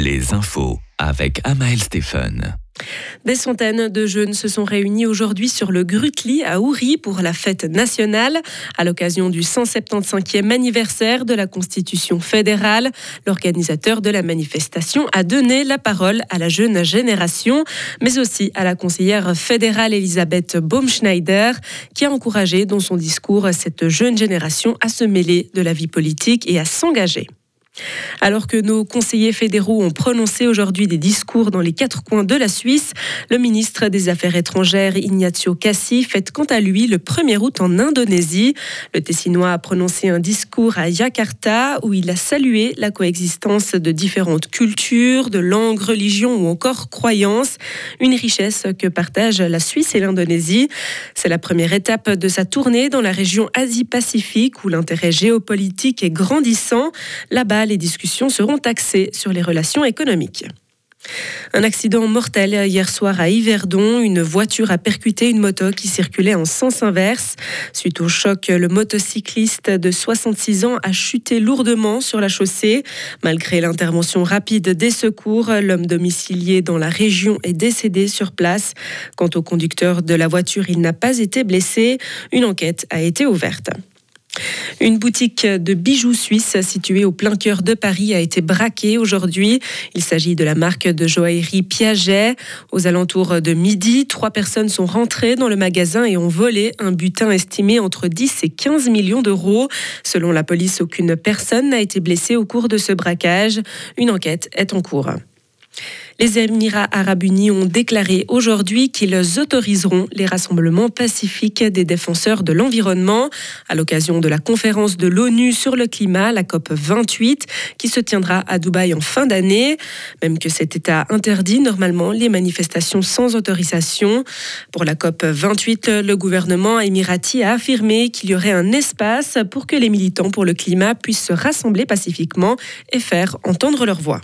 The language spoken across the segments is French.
les infos avec Amael Stephen. Des centaines de jeunes se sont réunis aujourd'hui sur le Grutli à Oury pour la fête nationale à l'occasion du 175e anniversaire de la Constitution fédérale. L'organisateur de la manifestation a donné la parole à la jeune génération, mais aussi à la conseillère fédérale Elisabeth Baumschneider, qui a encouragé dans son discours cette jeune génération à se mêler de la vie politique et à s'engager. Alors que nos conseillers fédéraux ont prononcé aujourd'hui des discours dans les quatre coins de la Suisse, le ministre des Affaires étrangères Ignacio Cassi fête quant à lui le 1er août en Indonésie. Le Tessinois a prononcé un discours à Jakarta où il a salué la coexistence de différentes cultures, de langues, religions ou encore croyances, une richesse que partagent la Suisse et l'Indonésie. C'est la première étape de sa tournée dans la région Asie-Pacifique où l'intérêt géopolitique est grandissant. Là-bas, les discussions seront axées sur les relations économiques. Un accident mortel hier soir à Yverdon. Une voiture a percuté une moto qui circulait en sens inverse. Suite au choc, le motocycliste de 66 ans a chuté lourdement sur la chaussée. Malgré l'intervention rapide des secours, l'homme domicilié dans la région est décédé sur place. Quant au conducteur de la voiture, il n'a pas été blessé. Une enquête a été ouverte. Une boutique de bijoux suisses située au plein cœur de Paris a été braquée aujourd'hui. Il s'agit de la marque de joaillerie Piaget. Aux alentours de midi, trois personnes sont rentrées dans le magasin et ont volé un butin estimé entre 10 et 15 millions d'euros. Selon la police, aucune personne n'a été blessée au cours de ce braquage. Une enquête est en cours. Les Émirats arabes unis ont déclaré aujourd'hui qu'ils autoriseront les rassemblements pacifiques des défenseurs de l'environnement à l'occasion de la conférence de l'ONU sur le climat, la COP 28, qui se tiendra à Dubaï en fin d'année. Même que cet État interdit normalement les manifestations sans autorisation. Pour la COP 28, le gouvernement émirati a affirmé qu'il y aurait un espace pour que les militants pour le climat puissent se rassembler pacifiquement et faire entendre leur voix.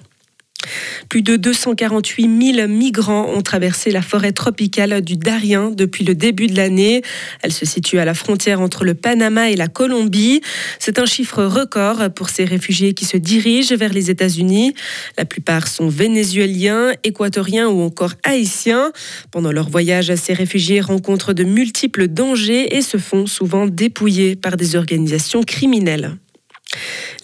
Plus de 248 000 migrants ont traversé la forêt tropicale du Darien depuis le début de l'année. Elle se situe à la frontière entre le Panama et la Colombie. C'est un chiffre record pour ces réfugiés qui se dirigent vers les États-Unis. La plupart sont vénézuéliens, équatoriens ou encore haïtiens. Pendant leur voyage, ces réfugiés rencontrent de multiples dangers et se font souvent dépouiller par des organisations criminelles.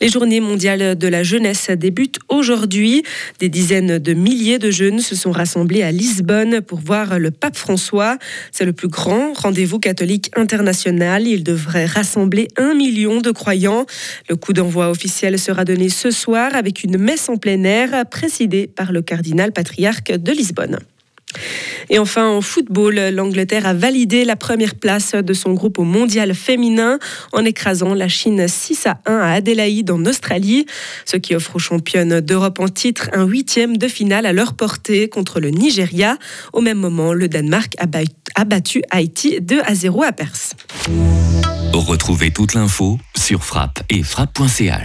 Les journées mondiales de la jeunesse débutent aujourd'hui. Des dizaines de milliers de jeunes se sont rassemblés à Lisbonne pour voir le pape François. C'est le plus grand rendez-vous catholique international. Il devrait rassembler un million de croyants. Le coup d'envoi officiel sera donné ce soir avec une messe en plein air présidée par le cardinal patriarche de Lisbonne. Et enfin, en football, l'Angleterre a validé la première place de son groupe au mondial féminin en écrasant la Chine 6 à 1 à Adélaïde en Australie, ce qui offre aux championnes d'Europe en titre un huitième de finale à leur portée contre le Nigeria. Au même moment, le Danemark a battu Haïti 2 à 0 à Perse. Retrouvez toute l'info sur frappe et frappe.ch.